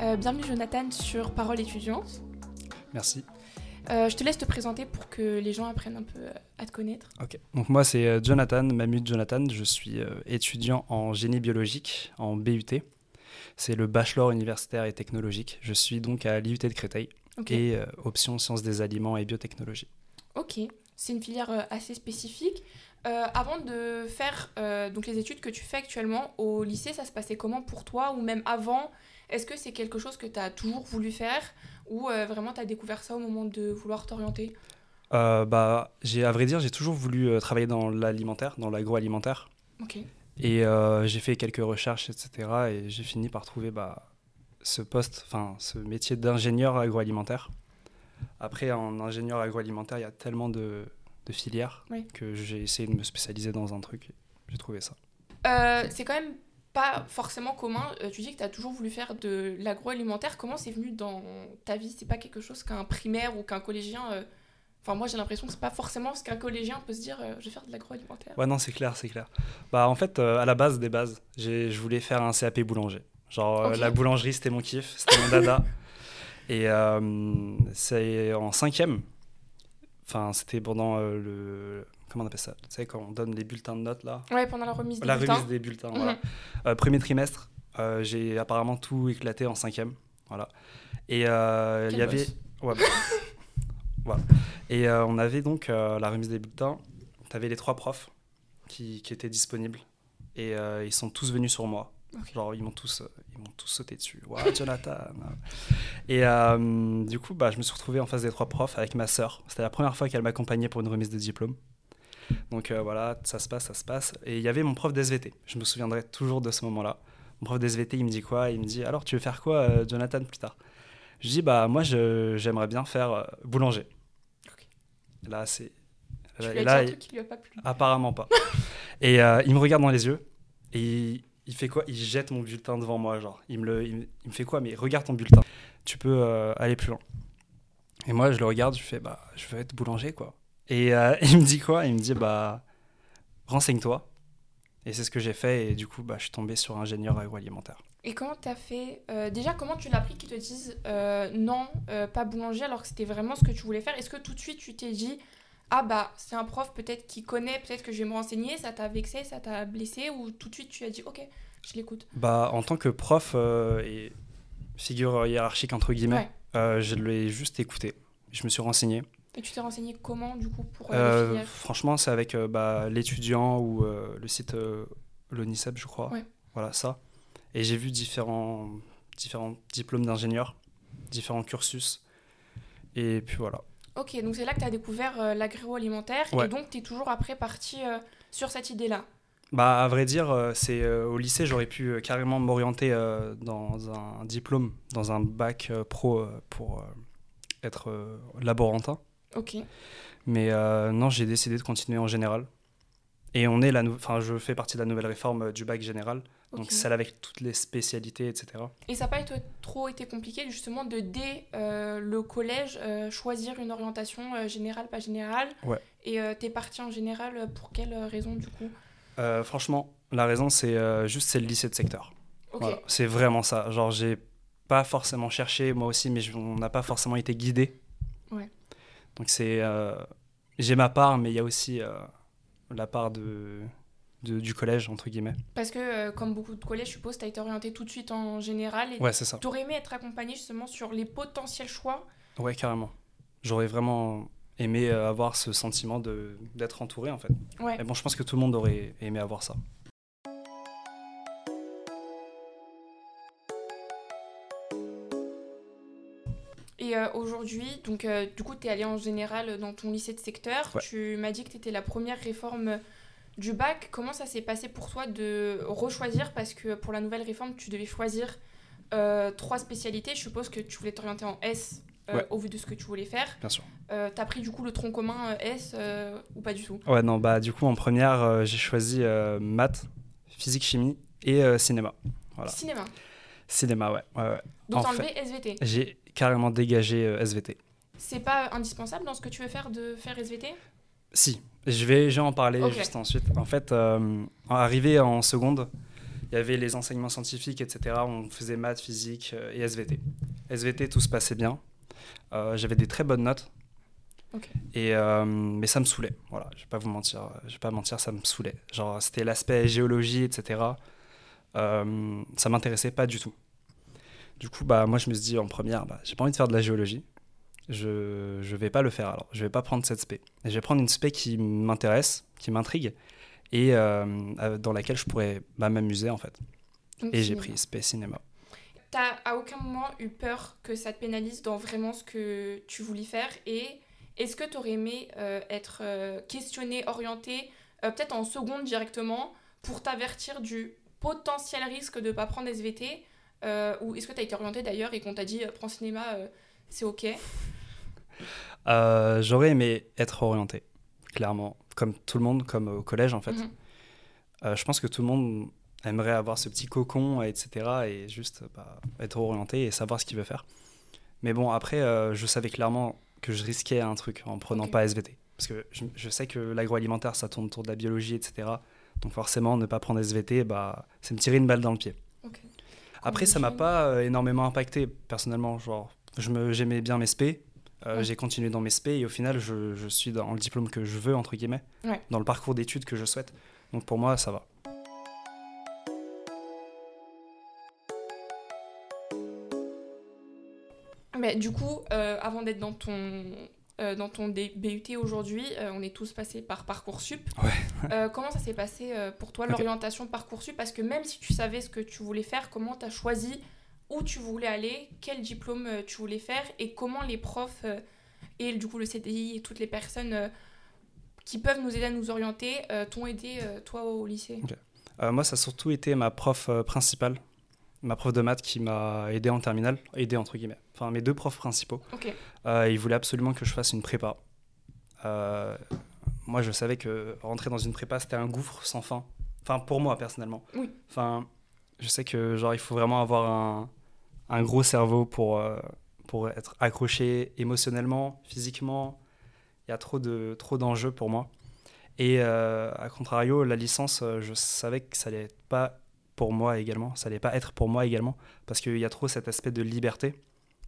Euh, bienvenue Jonathan sur Parole étudiante. Merci. Euh, je te laisse te présenter pour que les gens apprennent un peu euh, à te connaître. Ok. Donc moi c'est Jonathan, Mamut Jonathan. Je suis étudiant en génie biologique en BUT. C'est le bachelor universitaire et technologique. Je suis donc à l'IUT de Créteil et euh, option sciences des aliments et biotechnologie. Ok. C'est une filière assez spécifique. Euh, avant de faire donc les études que tu fais actuellement au lycée, ça se passait comment pour toi ou même avant Est-ce que c'est quelque chose que tu as toujours voulu faire ou euh, vraiment tu as découvert ça au moment de vouloir t'orienter? Euh, bah, j'ai, à vrai dire, j'ai toujours voulu euh, travailler dans l'alimentaire, dans l'agroalimentaire. Ok. Et euh, j'ai fait quelques recherches, etc. Et j'ai fini par trouver bah, ce poste, enfin ce métier d'ingénieur agroalimentaire. Après, en ingénieur agroalimentaire, il y a tellement de, de filières Oui. que j'ai essayé de me spécialiser dans un truc. J'ai trouvé ça. Euh, c'est quand même pas forcément commun. Euh, tu dis que tu as toujours voulu faire de l'agroalimentaire. Comment c'est venu dans ta vie? C'est pas quelque chose qu'un primaire ou qu'un collégien. euh, Enfin, moi j'ai l'impression que c'est pas forcément ce qu'un collégien peut se dire euh, je vais faire de l'agroalimentaire. Ouais, non, c'est clair, c'est clair. Bah, en fait, à la base des bases, je voulais faire un CAP boulanger. Genre, la boulangerie, c'était mon kiff, c'était mon dada. Et euh, c'est en cinquième. Enfin, c'était pendant le. Comment on appelle ça Tu sais, quand on donne les bulletins de notes, là Ouais, pendant la remise des La bulletins. remise des bulletins, Mhm. voilà. Euh, premier trimestre, euh, j'ai apparemment tout éclaté en cinquième. Voilà. Et euh, il y avait. Ouais, bah, voilà. Et euh, on avait donc euh, la remise des bulletins. Tu avais les trois profs qui, qui étaient disponibles. Et euh, ils sont tous venus sur moi. Ok. Genre, ils m'ont tous, euh, ils m'ont tous sauté dessus. Waouh, Jonathan Et euh, du coup, bah, je me suis retrouvé en face des trois profs avec ma sœur. C'était la première fois qu'elle m'accompagnait pour une remise de diplôme. Donc euh, voilà, ça se passe, ça se passe. Et il y avait mon prof d'SVT. Je me souviendrai toujours de ce moment-là. Mon prof d'SVT, il me dit quoi? Il me dit Alors, tu veux faire quoi, euh, Jonathan, plus tard? Je dis Bah, moi, j'aimerais bien faire euh, boulanger. Là, c'est. Et lui là, dit un truc qui lui a pas plu? Apparemment pas. et il me regarde dans les yeux et il, il fait quoi? Il jette mon bulletin devant moi, genre. Il me, le, il, me- il me fait quoi? Mais regarde ton bulletin. Tu peux aller plus loin. Et moi, je le regarde, je fais bah, je veux être boulanger, quoi. Et euh, il me dit quoi? Il me dit bah, renseigne-toi. Et c'est ce que j'ai fait. Et du coup, bah, je suis tombé sur ingénieur agroalimentaire. Et comment t'as fait euh, Déjà, comment tu l'as appris qu'ils te disent euh, non, pas boulanger, alors que c'était vraiment ce que tu voulais faire? Est-ce que tout de suite tu t'es dit ah bah c'est un prof peut-être qui connaît, peut-être que je vais me renseigner, ça t'a vexé, ça t'a blessé, ou tout de suite tu as dit ok, je l'écoute? Bah, en tant que prof et figure hiérarchique, entre guillemets, Ouais. je l'ai juste écouté. Je me suis renseigné. Et tu t'es renseigné comment du coup pour euh, les franchement, c'est avec euh, bah, l'étudiant ou euh, le site euh, l'ONICEP, je crois. Ouais. Voilà, ça. Et j'ai vu différents, différents diplômes d'ingénieur, différents cursus. Et puis voilà. Ok, donc c'est là que tu as découvert l'agroalimentaire Ouais. et donc tu es toujours après parti sur cette idée-là? Bah, à vrai dire, c'est au lycée, j'aurais pu carrément m'orienter dans un diplôme, dans un bac pro pour être laborantin. Ok. Mais euh, non, j'ai décidé de continuer en général. Et on est la enfin, je fais partie de la nouvelle réforme euh, du bac général, donc celle avec toutes les spécialités, etc. Et ça n'a pas été, trop été compliqué justement de dès euh, le collège euh, choisir une orientation générale, pas générale? Ouais. Et t'es parti en général pour quelle raison du coup? Franchement, la raison, c'est juste c'est le lycée de secteur. Ok. Voilà, c'est vraiment ça. Genre, j'ai pas forcément cherché, moi aussi, mais je- on n'a pas forcément été guidé. Donc, c'est. euh, j'ai ma part, mais il y a aussi euh, la part de, de- du collège, entre guillemets. Parce que euh, comme beaucoup de collèges, je suppose, tu as été orienté tout de suite en général. Et Ouais, c'est ça. t'aurais aimé être accompagné justement sur les potentiels choix? Ouais, carrément. J'aurais vraiment aimé euh, avoir ce sentiment de- d'être entouré, en fait. Ouais. Mais bon, je pense que tout le monde aurait aimé avoir ça. Et euh, aujourd'hui, donc euh, du coup, tu es allé en général dans ton lycée de secteur. Ouais. Tu m'as dit que tu étais la première réforme du bac. Comment ça s'est passé pour toi de rechoisir? Parce que pour la nouvelle réforme, tu devais choisir euh, trois spécialités. Je suppose que tu voulais t'orienter en S euh, Ouais. au vu de ce que tu voulais faire. Bien sûr. Euh, T'as pris du coup le tronc commun euh, S euh, ou pas du tout? Ouais, non, bah, du coup, en première, euh, j'ai choisi euh, maths, physique, chimie et euh, cinéma. Voilà. Cinéma. Cinéma, ouais. ouais, ouais. Donc t'as enlevé SVT. J'ai carrément dégagé euh, SVT. C'est pas indispensable dans ce que tu veux faire de faire SVT Si, je vais, je vais en parler juste ensuite. En fait, euh, arrivé en seconde, il y avait les enseignements scientifiques, etc. On faisait maths, physique euh, et SVT. SVT, tout se passait bien. Euh, J'avais des très bonnes notes. Et, euh, mais ça me saoulait. Voilà, je vais pas vous mentir. Je vais pas mentir, ça me saoulait. Genre, c'était l'aspect géologie, etc. Euh, ça m'intéressait pas du tout. Du coup, bah, moi, je me suis dit en première, bah, j'ai pas envie de faire de la géologie. Je, je vais pas le faire alors. Je vais pas prendre cette spé. Et je vais prendre une spé qui m'intéresse, qui m'intrigue et euh, euh, dans laquelle je pourrais bah, m'amuser en fait. Donc, Et j'ai pris spé cinéma. T'as à aucun moment eu peur que ça te pénalise dans vraiment ce que tu voulais faire et est-ce que tu aurais aimé euh, être questionné, orienté, peut-être en seconde directement, pour t'avertir du potentiel risque de ne pas prendre SVT euh, Ou est-ce que tu as été orienté d'ailleurs et qu'on t'a dit euh, prends cinéma, euh, c'est ok Euh, J'aurais aimé être orienté, clairement, comme tout le monde, comme au collège en fait. Mhm. Je pense que tout le monde aimerait avoir ce petit cocon, etc. et juste bah, être orienté et savoir ce qu'il veut faire. Mais bon, après, je savais clairement que je risquais un truc en prenant pas SVT. Parce que je, je sais que l'agroalimentaire, ça tourne autour de la biologie, etc. Donc forcément, ne pas prendre SVT, bah, c'est me tirer une balle dans le pied. Après, ça m'a pas euh, énormément impacté personnellement. Genre, je me, j'aimais bien mes spé. euh, Ouais. J'ai continué dans mes spé et au final, je, je suis dans le diplôme que je veux, entre guillemets, Ouais. dans le parcours d'études que je souhaite. Donc pour moi, ça va. Mais du coup, euh, avant d'être dans ton, euh, dans ton BUT aujourd'hui, euh, on est tous passés par Parcoursup. Ouais. Euh, comment ça s'est passé pour toi, Ok. l'orientation Parcoursup? Parce que même si tu savais ce que tu voulais faire, comment tu as choisi où tu voulais aller, quel diplôme tu voulais faire et comment les profs et du coup le CDI et toutes les personnes qui peuvent nous aider à nous orienter t'ont aidé, toi, au lycée? Moi, ça a surtout été ma prof principale, ma prof de maths qui m'a aidé en terminale, aidé entre guillemets. Enfin, mes deux profs principaux. Euh, ils voulaient absolument que je fasse une prépa. Euh, moi, je savais que rentrer dans une prépa, c'était un gouffre sans fin. Enfin, pour moi, personnellement. Oui. Enfin, je sais que genre, il faut vraiment avoir un, un gros cerveau pour, euh, pour être accroché émotionnellement, physiquement. Il y a trop de trop d'enjeux pour moi. Et à contrario, la licence, je savais que ça allait pas pour moi également. Ça allait pas être pour moi également. Parce qu'il y a trop cet aspect de liberté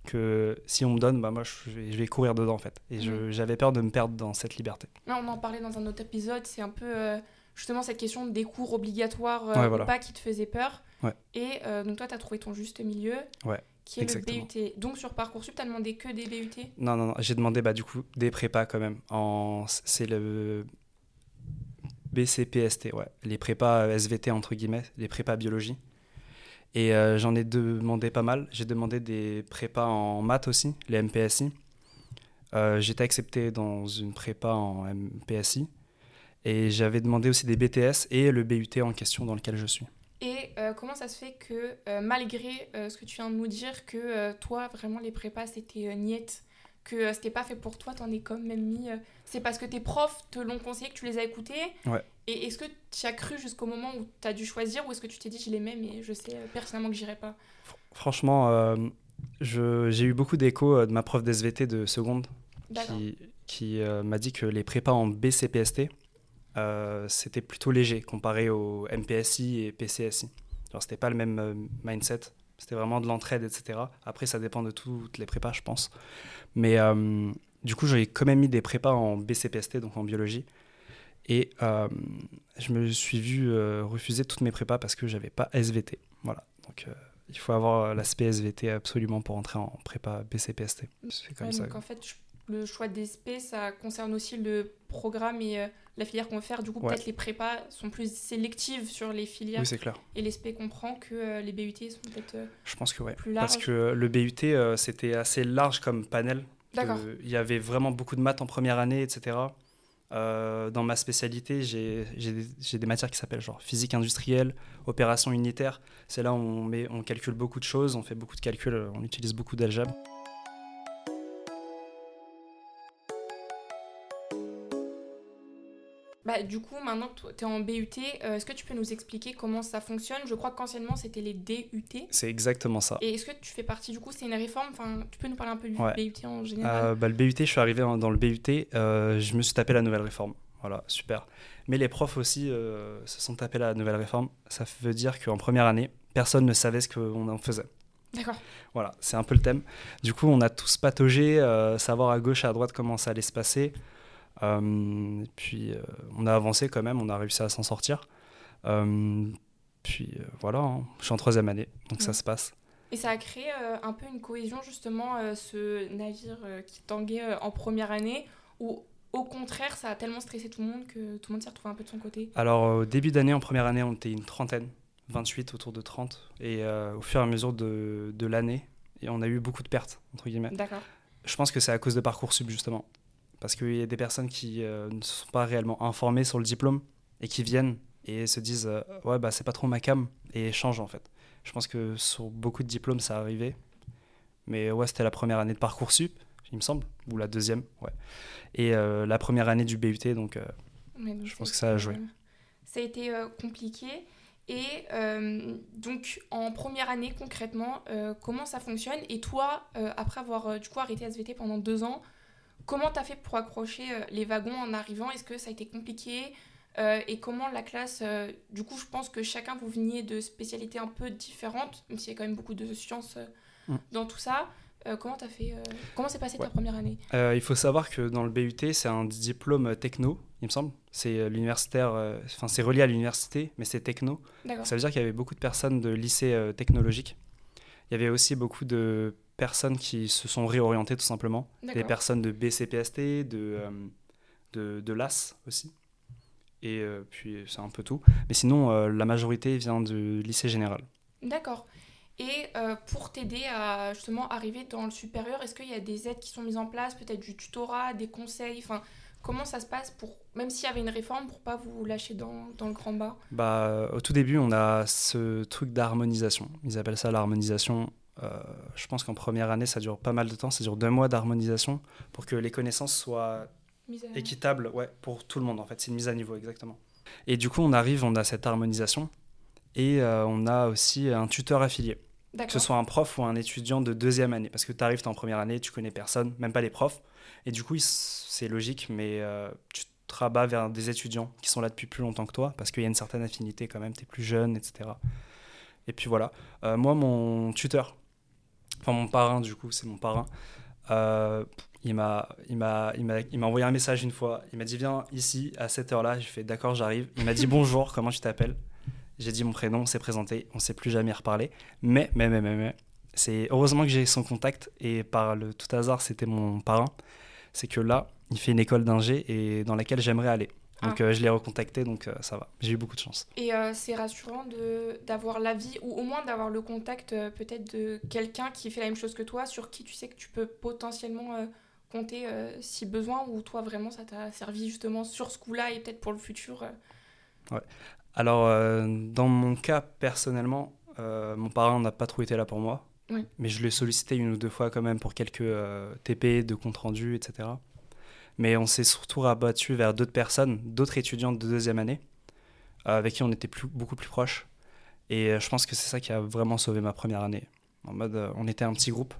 que si on me donne, bah moi je vais, je vais courir dedans en fait. Et Mhm. j'avais peur de me perdre dans cette liberté. On en parlait dans un autre épisode, c'est un peu euh, justement cette question des cours obligatoires euh, Ouais, ou voilà. pas qui te faisait peur. Ouais. Et euh, donc toi, tu as trouvé ton juste milieu, Ouais, qui est exactement. le BUT. Donc sur Parcoursup, tu as demandé que des BUT Non, non, non, j'ai demandé bah, du coup des prépas quand même. En... C'est le BCPST, ouais. Les prépas euh, SVT entre guillemets, les prépas biologie. Et euh, j'en ai demandé pas mal. J'ai demandé des prépas en maths aussi, les MPSI. Euh, J'étais accepté dans une prépa en MPSI. Et j'avais demandé aussi des BTS et le BUT en question dans lequel je suis. Et comment ça se fait que, malgré ce que tu viens de nous dire, que toi, vraiment, les prépas, c'était niette, que euh, c'était pas fait pour toi, t'en es quand même mis... euh, c'est parce que tes profs te l'ont conseillé, que tu les as écoutés Ouais. Et est-ce que tu as cru jusqu'au moment où tu as dû choisir, ou est-ce que tu t'es dit, je les mets, mais je sais euh, personnellement que j'irai pas? Franchement, euh, j'ai eu beaucoup d'échos de ma prof d'SVT de seconde qui, qui euh, m'a dit que les prépas en BCPST, euh, c'était plutôt léger comparé au MPSI et PCSI. Genre, c'était pas le même mindset. C'était vraiment de l'entraide, etc. Après, ça dépend de toutes les prépas, je pense. Mais euh, du coup, j'ai quand même mis des prépas en BCPST, donc en biologie. Et euh, je me suis vu euh, refuser toutes mes prépas parce que j'avais pas SVT. Voilà. Donc, il faut avoir l'aspect SVT absolument pour entrer en prépa BCPST. C'est comme Ouais, ça. donc en fait, je- le choix des SP, ça concerne aussi le programme et euh, la filière qu'on veut faire. Du coup, Ouais. peut-être les prépas sont plus sélectives sur les filières Oui, c'est clair. et les SP comprend que euh, les BUT sont peut-être... euh, Je pense que ouais. Plus Parce large. que le BUT, euh, c'était assez large comme panel. D'accord. Il y avait vraiment beaucoup de maths en première année, etc. Euh, dans ma spécialité, j'ai des, matières qui s'appellent genre physique industrielle, opération unitaire. C'est là où on, met, on calcule beaucoup de choses, on fait beaucoup de calculs, euh, on utilise beaucoup d'algèbre. Bah, du coup, maintenant que tu es en BUT, euh, est-ce que tu peux nous expliquer comment ça fonctionne? Je crois qu'anciennement, c'était les DUT. C'est exactement ça. Et est-ce que tu fais partie, du coup, c'est une réforme? Enfin, Tu peux nous parler un peu du Ouais. BUT en général? Euh, bah, le BUT, je suis arrivé dans le BUT, euh, je me suis tapé la nouvelle réforme. Voilà, super. Mais les profs aussi se sont tapés la nouvelle réforme. Ça veut dire qu'en première année, personne ne savait ce qu'on en faisait. D'accord. Voilà, c'est un peu le thème. Du coup, on a tous pataugé, savoir à gauche, à droite comment ça allait se passer. Euh, puis, euh, on a avancé quand même, on a réussi à s'en sortir. Euh, puis, voilà, hein. je suis en troisième année, donc ça Ouais. se passe. Et ça a créé euh, un peu une cohésion, justement, euh, ce navire euh, qui tanguait en première année, ou au contraire, ça a tellement stressé tout le monde que tout le monde s'est retrouvé un peu de son côté. Alors, au début d'année, en première année, on était une trentaine, 28 autour de 30. Et au fur et à mesure de, de l'année, et on a eu beaucoup de pertes, entre guillemets. D'accord. Je pense que c'est à cause de Parcoursup, justement. Parce qu'il y a des personnes qui euh, ne sont pas réellement informées sur le diplôme et qui viennent et se disent euh, Ouais, bah, c'est pas trop ma cam, et changent en fait. Je pense que sur beaucoup de diplômes, ça arrivait. Mais ouais, c'était la première année de Parcoursup, il me semble, ou la deuxième, ouais. Et euh, la première année du BUT, donc euh, donc Je pense que ça a joué. ça a été compliqué. Et euh, donc, en première année, concrètement, euh, comment ça fonctionne? Et toi, euh, après avoir du coup arrêté SVT pendant deux ans, comment t'as fait pour accrocher euh, les wagons en arrivant? Est-ce que ça a été compliqué? Euh, Et comment la classe euh, Du coup, je pense que chacun, vous veniez de spécialités un peu différentes, même s'il y a quand même beaucoup de sciences euh, Mm. dans tout ça. Comment t'as fait Comment s'est passée Ouais. ta première année? Il faut savoir que dans le BUT, c'est un diplôme techno, il me semble. C'est l'universitaire, enfin c'est relié à l'université, mais c'est techno. Ça veut dire qu'il y avait beaucoup de personnes de lycées technologiques. Il y avait aussi beaucoup de personnes qui se sont réorientées tout simplement. Des personnes de BCPST, de, euh, de, de l'AS aussi. Et euh, puis c'est un peu tout. Mais sinon, euh, la majorité vient du lycée général. D'accord. Et pour t'aider à justement arriver dans le supérieur, est-ce qu'il y a des aides qui sont mises en place, peut-être du tutorat, des conseils? Enfin, comment ça se passe pour, même s'il y avait une réforme, pour pas vous lâcher dans, dans le grand bas? Bah, au tout début, on a ce truc d'harmonisation. Ils appellent ça l'harmonisation. Euh, je pense qu'en première année, ça dure pas mal de temps. Ça dure deux mois d'harmonisation pour que les connaissances soient Mise à- équitable ouais, pour tout le monde en fait. C'est une mise à niveau exactement. Et du coup, on arrive, on a cette harmonisation et euh, on a aussi un tuteur affilié, que ce soit un prof ou un étudiant de deuxième année. Parce que tu arrives, tu en première année, tu connais personne, même pas les profs. Et du coup, c'est logique, mais euh, tu te rabats vers des étudiants qui sont là depuis plus longtemps que toi parce qu'il y a une certaine affinité quand même, tu es plus jeune, etc. Et puis voilà. Euh, moi, mon tuteur, enfin mon parrain du coup, c'est mon parrain. Euh, il m'a, il m'a, il m'a, il m'a envoyé un message une fois. Il m'a dit viens ici à cette heure-là. J'ai fait d'accord, j'arrive. Il m'a dit bonjour, comment tu t'appelles? J'ai dit mon prénom, on s'est présenté, on s'est plus jamais reparlé. Mais, mais, mais, mais, mais, c'est heureusement que j'ai son contact et par le tout hasard, c'était mon parrain. C'est que là, il fait une école d'ingé et dans laquelle j'aimerais aller. Donc Ah. euh, je l'ai recontacté, donc euh, ça va. J'ai eu beaucoup de chance. Et euh, c'est rassurant de d'avoir l'avis, ou au moins d'avoir le contact peut-être de quelqu'un qui fait la même chose que toi, sur qui tu sais que tu peux potentiellement compter si besoin, ou toi vraiment ça t'a servi justement sur ce coup-là et peut-être pour le futur. euh. Alors, dans mon cas, personnellement, mon parrain n'a pas trop été là pour moi. Oui. Mais je l'ai sollicité une ou deux fois quand même pour quelques TP de compte rendu, etc. Mais on s'est surtout rabattu vers d'autres personnes, d'autres étudiantes de deuxième année, euh, avec qui on était plus, beaucoup plus proches. Et euh, je pense que c'est ça qui a vraiment sauvé ma première année. En mode, euh, on était un petit groupe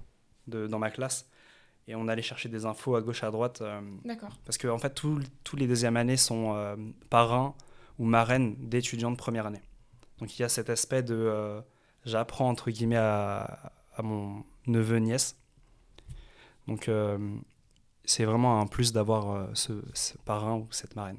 de, dans ma classe et on allait chercher des infos à gauche, à droite. euh, D'accord. parce que en fait, tous les deuxièmes années sont euh, parrains ou marraines d'étudiants de première année. Donc il y a cet aspect de euh, j'apprends entre guillemets à, à mon neveu nièce. Donc c'est vraiment un plus d'avoir euh, ce, ce parrain ou cette marraine.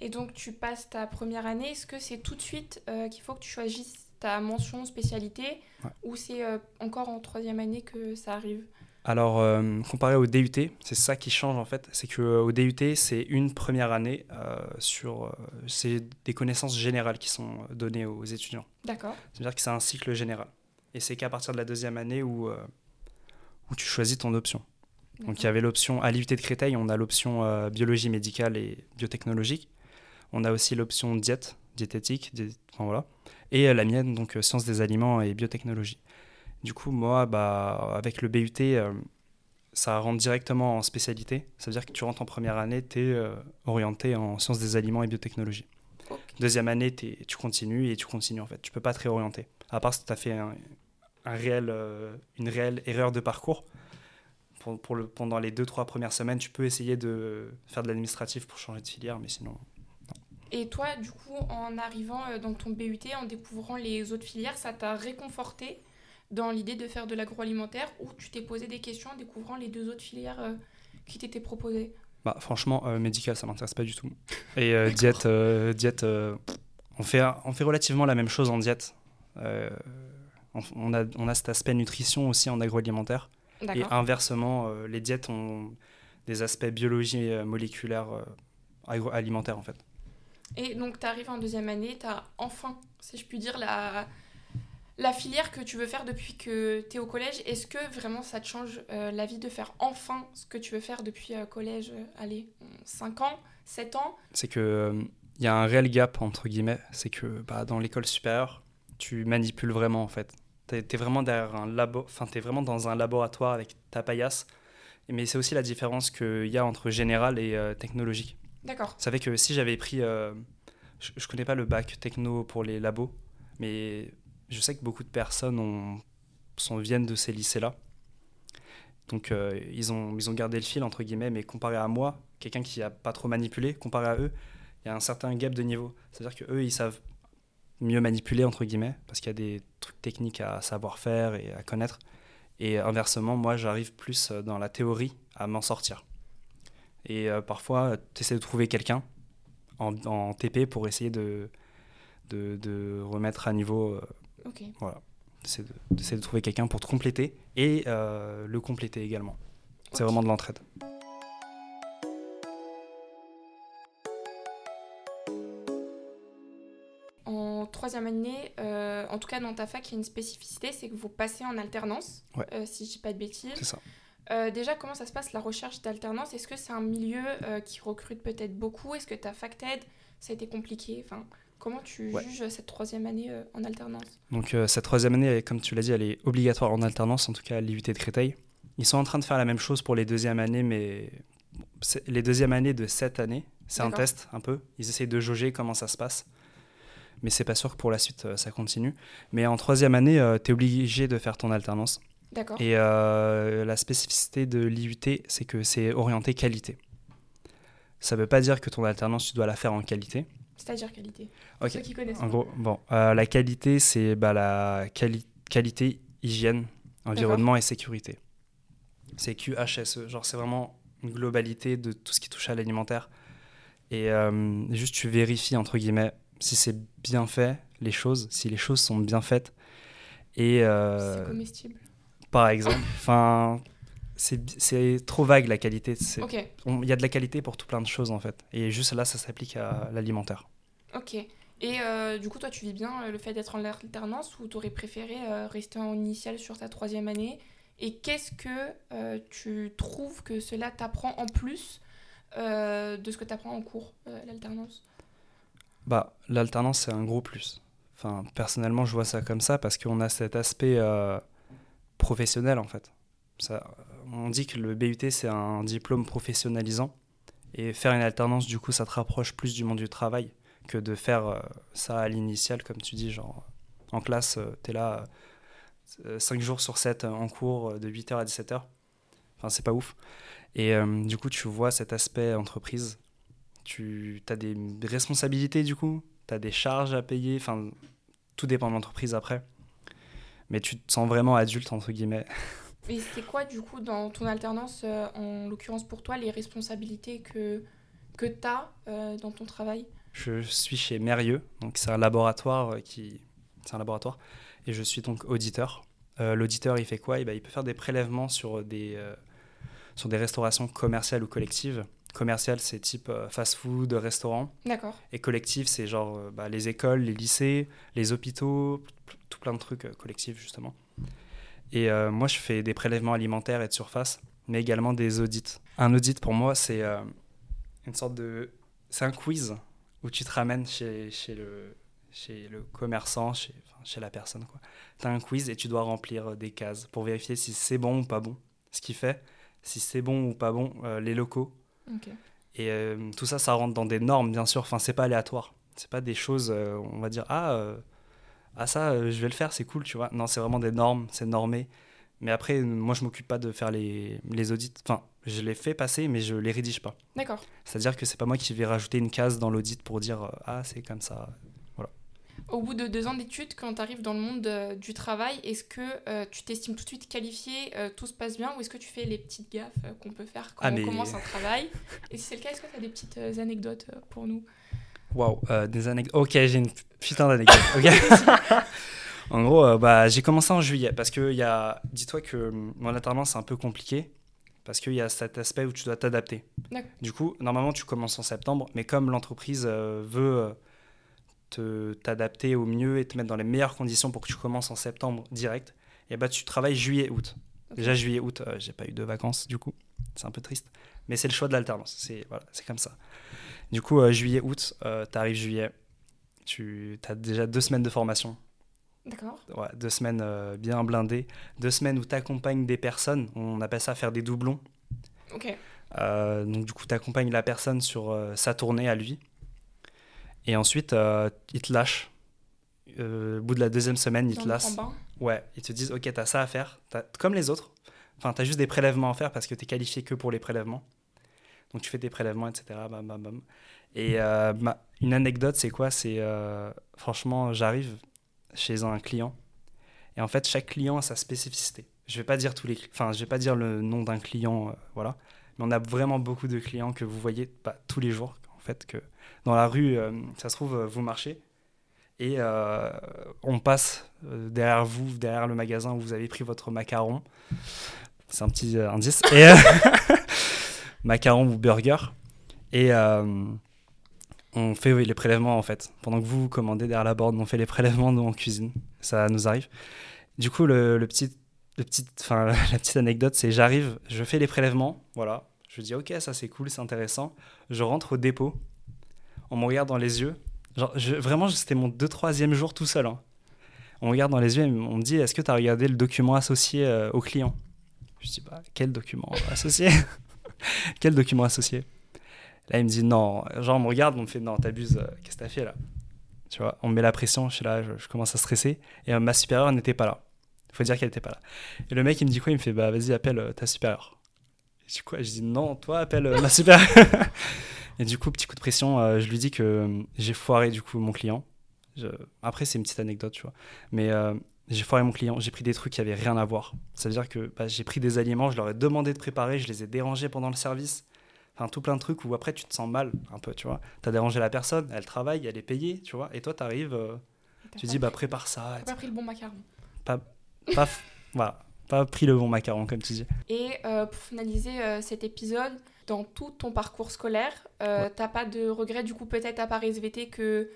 Et donc tu passes ta première année, est-ce que c'est tout de suite euh, qu'il faut que tu choisisses ta mention spécialité, Ouais. ou c'est euh, encore en troisième année que ça arrive? Alors euh, comparé au DUT, c'est ça qui change en fait, c'est que euh, au DUT c'est une première année euh, sur euh, c'est des connaissances générales qui sont données aux étudiants. D'accord. C'est-à-dire que c'est un cycle général. Et c'est qu'à partir de la deuxième année où, où tu choisis ton option. Donc il y avait l'option à l'IUT de Créteil, on a l'option euh, biologie médicale et biotechnologique. On a aussi l'option diète, diététique, enfin, voilà. Et euh, la mienne, donc euh, sciences des aliments et biotechnologie. Du coup, moi, bah, avec le BUT, euh, ça rentre directement en spécialité. Ça veut dire que tu rentres en première année, tu es orienté en sciences des aliments et biotechnologie. Deuxième année, t'es- tu continues et tu continues en fait. Tu peux pas te réorienter. À part si tu as fait un, un réel, une réelle erreur de parcours. Pour, pour le, pendant les 2-3 premières semaines, tu peux essayer de faire de l'administratif pour changer de filière, mais sinon. Et toi, du coup, en arrivant euh, dans ton BUT, en découvrant les autres filières, ça t'a réconforté dans l'idée de faire de l'agroalimentaire ou tu t'es posé des questions en découvrant les deux autres filières euh, qui t'étaient proposées? Bah, Franchement, euh, médical, ça m'intéresse pas du tout. Et diète, diète on, fait, on fait relativement la même chose en diète. on, a, on a cet aspect nutrition aussi en agroalimentaire. Et inversement, les diètes ont des aspects biologie moléculaire agroalimentaire en fait. Et donc, tu arrives en deuxième année, tu as enfin, si je puis dire, la, la filière que tu veux faire depuis que tu es au collège. Est-ce que vraiment ça te change euh, la vie de faire enfin ce que tu veux faire depuis euh, collège, euh, allez, 5 ans, 7 ans? C'est que il y a un réel gap, entre guillemets. C'est que bah, dans l'école supérieure, tu manipules vraiment, en fait. Tu es, vraiment derrière un labo, es vraiment dans un laboratoire avec ta paillasse. Mais c'est aussi la différence qu'il y a entre général et technologique. D'accord. Ça fait que si j'avais pris. Euh, je, ne connais pas le bac techno pour les labos, mais je sais que beaucoup de personnes ont, sont, viennent de ces lycées-là. Donc euh, ils, ont, ils ont gardé le fil, entre guillemets, mais comparé à moi, quelqu'un qui n'a pas trop manipulé, comparé à eux, il y a un certain gap de niveau. C'est-à-dire qu'eux, ils savent mieux manipuler, entre guillemets, parce qu'il y a des trucs techniques à savoir faire et à connaître. Et inversement, moi, j'arrive plus euh, dans la théorie à m'en sortir. Et euh, parfois, tu essaies de trouver quelqu'un en, TP pour essayer de, de, remettre à niveau. Euh, ok. Voilà. Tu de, de, trouver quelqu'un pour te compléter et euh, le compléter également. C'est vraiment de l'entraide. Troisième année, en tout cas dans ta fac, il y a une spécificité, c'est que vous passez en alternance, si je dis pas de bêtises. C'est ça. Euh, déjà, comment ça se passe la recherche d'alternance? Est-ce que c'est un milieu euh, qui recrute peut-être beaucoup? Est-ce que ta FacTed, ça a été compliqué enfin, Comment tu juges cette troisième année euh, en alternance? Donc, cette troisième année, comme tu l'as dit, elle est obligatoire en alternance, en tout cas à l'IUT de Créteil. Ils sont en train de faire la même chose pour les deuxièmes années, mais les deuxièmes années de cette année, c'est un test un peu. Ils essayent de jauger comment ça se passe. Mais c'est pas sûr que pour la suite, ça continue. Mais en troisième année, tu es obligé de faire ton alternance. Et euh, la spécificité de l'IUT, c'est que c'est orienté qualité. Ça ne veut pas dire que ton alternance, tu dois la faire en qualité. C'est-à-dire qualité. Ceux qui connaissent. En gros, bon, euh, la qualité, c'est bah, la qualité, hygiène, environnement et sécurité. C'est QHSE. Genre, c'est vraiment une globalité de tout ce qui touche à l'alimentaire. Et euh, juste, tu vérifies, entre guillemets, si c'est bien fait, les choses, si les choses sont bien faites. Et, c'est comestible par exemple. Enfin, c'est trop vague la qualité. Il y a de la qualité pour tout plein de choses en fait. Et juste là, ça s'applique à l'alimentaire. Ok. Et euh, du coup, toi, tu vis bien euh, le fait d'être en alternance ou tu aurais préféré euh, rester en initial sur ta troisième année? Et qu'est-ce que tu trouves que cela t'apprend en plus de ce que tu apprends en cours, l'alternance? Bah, L'alternance, c'est un gros plus. Enfin, personnellement, je vois ça comme ça parce qu'on a cet aspect professionnel en fait. On dit que le BUT c'est un diplôme professionnalisant et faire une alternance du coup ça te rapproche plus du monde du travail que de faire euh, ça à l'initial comme tu dis genre en classe euh, tu es là 5 euh, jours sur 7 en cours de 8h à 17h. Enfin c'est pas ouf. Et du coup tu vois cet aspect entreprise. Tu as des responsabilités du coup, tu as des charges à payer, enfin tout dépend de l'entreprise après. Mais tu te sens vraiment adulte, entre guillemets. Et c'est quoi, du coup, dans ton alternance, euh, en l'occurrence pour toi, les responsabilités que, que tu as euh, dans ton travail? Je suis chez Mérieux, donc c'est un laboratoire euh, qui... C'est un laboratoire, et je suis donc auditeur. L'auditeur, il fait quoi? Eh ben, Il peut faire des prélèvements sur des, sur des restaurations commerciales ou collectives. Commercial, c'est type fast-food, restaurant. D'accord. Et collectif, c'est genre bah, les écoles, les lycées, les hôpitaux, tout plein de trucs euh, collectifs justement. Et euh, moi, je fais des prélèvements alimentaires et de surface, mais également des audits. Un audit pour moi, c'est euh, une sorte de, c'est un quiz où tu te ramènes chez, chez le chez le commerçant, chez, chez la personne. Tu as un quiz et tu dois remplir des cases pour vérifier si c'est bon ou pas bon. Ce qui fait, si c'est bon ou pas bon, les locaux. Et tout ça, ça rentre dans des normes, bien sûr. Enfin, c'est pas aléatoire. C'est pas des choses, on va dire, ah, ah ça, euh, je vais le faire, c'est cool, tu vois. Non, c'est vraiment des normes, c'est normé. Mais après, moi, je m'occupe pas de faire les, les audits. Enfin, je les fais passer, mais je les rédige pas. D'accord. C'est-à-dire que c'est pas moi qui vais rajouter une case dans l'audit pour dire euh, ah c'est comme ça. Au bout de deux ans d'études, quand tu arrives dans le monde euh, du travail, est-ce que euh, tu t'estimes tout de suite qualifié, euh, tout se passe bien, ou est-ce que tu fais les petites gaffes qu'on peut faire quand Ah, on mais- commence un travail? Et si c'est le cas, est-ce que tu as des petites anecdotes pour nous? Waouh, des anecdotes. Ok, j'ai une putain d'anecdote. ok. en gros, bah, j'ai commencé en juillet parce que y a. Dis-toi que hum, mon alternance c'est un peu compliqué parce qu'il y a cet aspect où tu dois t'adapter. Du coup, normalement, tu commences en septembre, mais comme l'entreprise veut t'adapter au mieux et te mettre dans les meilleures conditions pour que tu commences en septembre direct, et bah tu travailles juillet-août. Déjà juillet-août, euh, j'ai pas eu de vacances du coup, c'est un peu triste, mais c'est le choix de l'alternance. C'est voilà, c'est comme ça. Du coup, euh, juillet-août, euh, t'arrives juillet, tu as déjà deux semaines de formation, D'accord. ouais, deux semaines euh, bien blindées, deux semaines où tu accompagnes des personnes, on appelle ça faire des doublons. Ok. Donc du coup, tu accompagnes la personne sur sa tournée à lui. Et ensuite, euh, il te lâche. Euh, au bout de la deuxième semaine, il Dans te le lâche. grand bain. Ouais, ils te disent, ok, t'as ça à faire, comme les autres. Enfin, t'as juste des prélèvements à faire parce que t'es qualifié que pour les prélèvements. Donc tu fais tes prélèvements, etc. Bam, bam, bam. Et euh, une anecdote, c'est quoi? C'est franchement, j'arrive chez un client et en fait, chaque client a sa spécificité. Je vais pas dire tous les, cli- enfin, je vais pas dire le nom d'un client, voilà. Mais on a vraiment beaucoup de clients que vous voyez pas tous les jours, en fait, que dans la rue, euh, ça se trouve, euh, vous marchez et euh, on passe derrière vous, derrière le magasin où vous avez pris votre macaron. C'est un petit indice. Macaron ou burger. Et on fait les prélèvements en fait. Pendant que vous, commandez derrière la borne, on fait les prélèvements en cuisine. Ça nous arrive. Du coup, le, le petit, le la petite anecdote, c'est j'arrive, je fais les prélèvements, voilà. Je dis ok, ça c'est cool, c'est intéressant. Je rentre au dépôt. On me regarde dans les yeux. Vraiment, c'était mon 2-3e jour tout seul. hein. On me regarde dans les yeux et on me dit Est-ce que tu as regardé le document associé euh, au client? Je dis bah, Quel document associé? Quel document associé? Là, il me dit Non. Genre, on me regarde, on me fait Non, t'abuses, euh, qu'est-ce que t'as fait là? Tu vois, on me met la pression, je suis là, je, commence à stresser. Et euh, ma supérieure n'était pas là. Il faut dire qu'elle n'était pas là. Et le mec, il me dit quoi? Il me fait Bah, vas-y, appelle ta supérieure. Je dis quoi? Je dis Non, toi, appelle ma supérieure. Et du coup, petit coup de pression, euh, je lui dis que euh, j'ai foiré du coup mon client. Je- Après, c'est une petite anecdote, tu vois. Mais euh, j'ai foiré mon client, j'ai pris des trucs qui avaient rien à voir. Ça veut dire que bah, j'ai pris des aliments, je leur ai demandé de préparer, je les ai dérangés pendant le service. Enfin, tout plein de trucs où après tu te sens mal un peu, tu vois. T'as dérangé la personne, elle travaille, elle est payée, tu vois. Et toi, t'arrives, euh, tu dis, bah prépare ça. t'as pas pris le bon macaron. Pas, voilà, pas pris le bon macaron, comme tu dis. Et euh, pour finaliser euh, cet épisode, dans tout ton parcours scolaire, euh, Ouais. t'as pas de regret du coup peut-être à Paris SVT que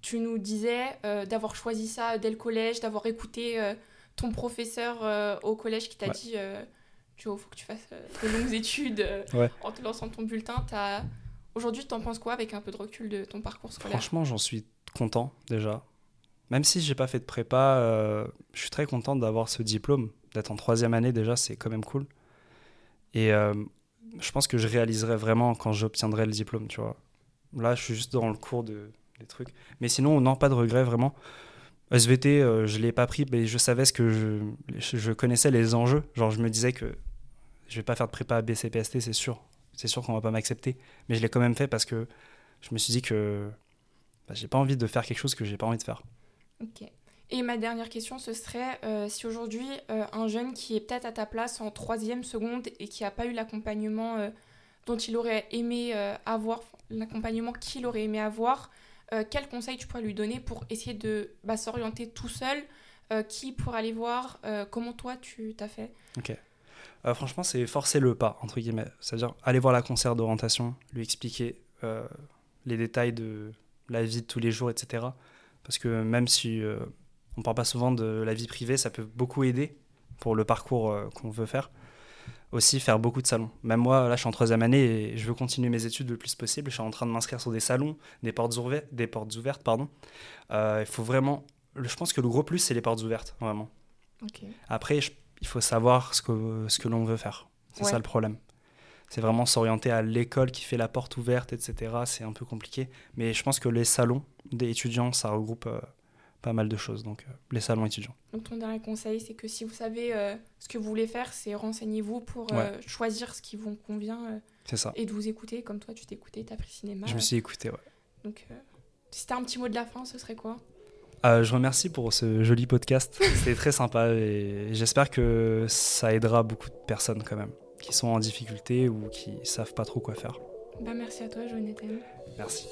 tu nous disais euh, d'avoir choisi ça dès le collège, d'avoir écouté euh, ton professeur euh, au collège qui t'a Ouais. dit tu vois, faut que tu fasses de longues études Ouais. en te lançant ton bulletin. T'as... Aujourd'hui, t'en penses quoi avec un peu de recul de ton parcours scolaire? Franchement, j'en suis content déjà. Même si j'ai pas fait de prépa, je suis très content d'avoir ce diplôme, d'être en troisième année déjà, c'est quand même cool. Et euh, je pense que je réaliserai vraiment quand j'obtiendrai le diplôme, tu vois. Là, je suis juste dans le cours de, des trucs. Mais sinon, non, pas de regret vraiment. SVT, euh, je l'ai pas pris, mais je savais ce que je, connaissais les enjeux. Genre, je me disais que je vais pas faire de prépa BCPST, c'est sûr. C'est sûr qu'on va pas m'accepter. Mais je l'ai quand même fait parce que je me suis dit que bah, j'ai pas envie de faire quelque chose que j'ai pas envie de faire. Ok. Et ma dernière question, ce serait euh, si aujourd'hui euh, un jeune qui est peut-être à ta place en troisième seconde et qui n'a pas eu l'accompagnement euh, dont il aurait aimé avoir, l'accompagnement qu'il aurait aimé avoir, quel conseil tu pourrais lui donner pour essayer de bah, s'orienter tout seul Qui pour aller voir Comment toi tu t'as fait? Euh, franchement, c'est forcer le pas, entre guillemets. C'est-à-dire aller voir la concert d'orientation, lui expliquer les détails de la vie de tous les jours, etc. Parce que même si on parle pas souvent de la vie privée, ça peut beaucoup aider pour le parcours euh, qu'on veut faire. Aussi, faire beaucoup de salons. Même moi, là, je suis en troisième année et je veux continuer mes études le plus possible. Je suis en train de m'inscrire sur des salons, des portes ouvertes, des portes ouvertes pardon. Euh, il faut vraiment. Je pense que le gros plus, c'est les portes ouvertes, vraiment. Ok. Après, je- il faut savoir ce que, ce que l'on veut faire. C'est Ouais. ça le problème. C'est vraiment s'orienter à l'école qui fait la porte ouverte, etc. C'est un peu compliqué. Mais je pense que les salons des étudiants, ça regroupe euh, pas mal de choses, donc les salons étudiants. Donc ton dernier conseil, c'est que si vous savez ce que vous voulez faire, c'est renseignez-vous pour choisir ce qui vous convient. c'est ça. Et de vous écouter, comme toi tu t'écoutais, t'as pris cinéma. Je me suis écouté, ouais. Donc si t'as un petit mot de la fin, ce serait quoi? Euh, je remercie pour ce joli podcast. C'était très sympa et j'espère que ça aidera beaucoup de personnes quand même qui sont en difficulté ou qui savent pas trop quoi faire. Bah merci à toi, Jonathan. Merci.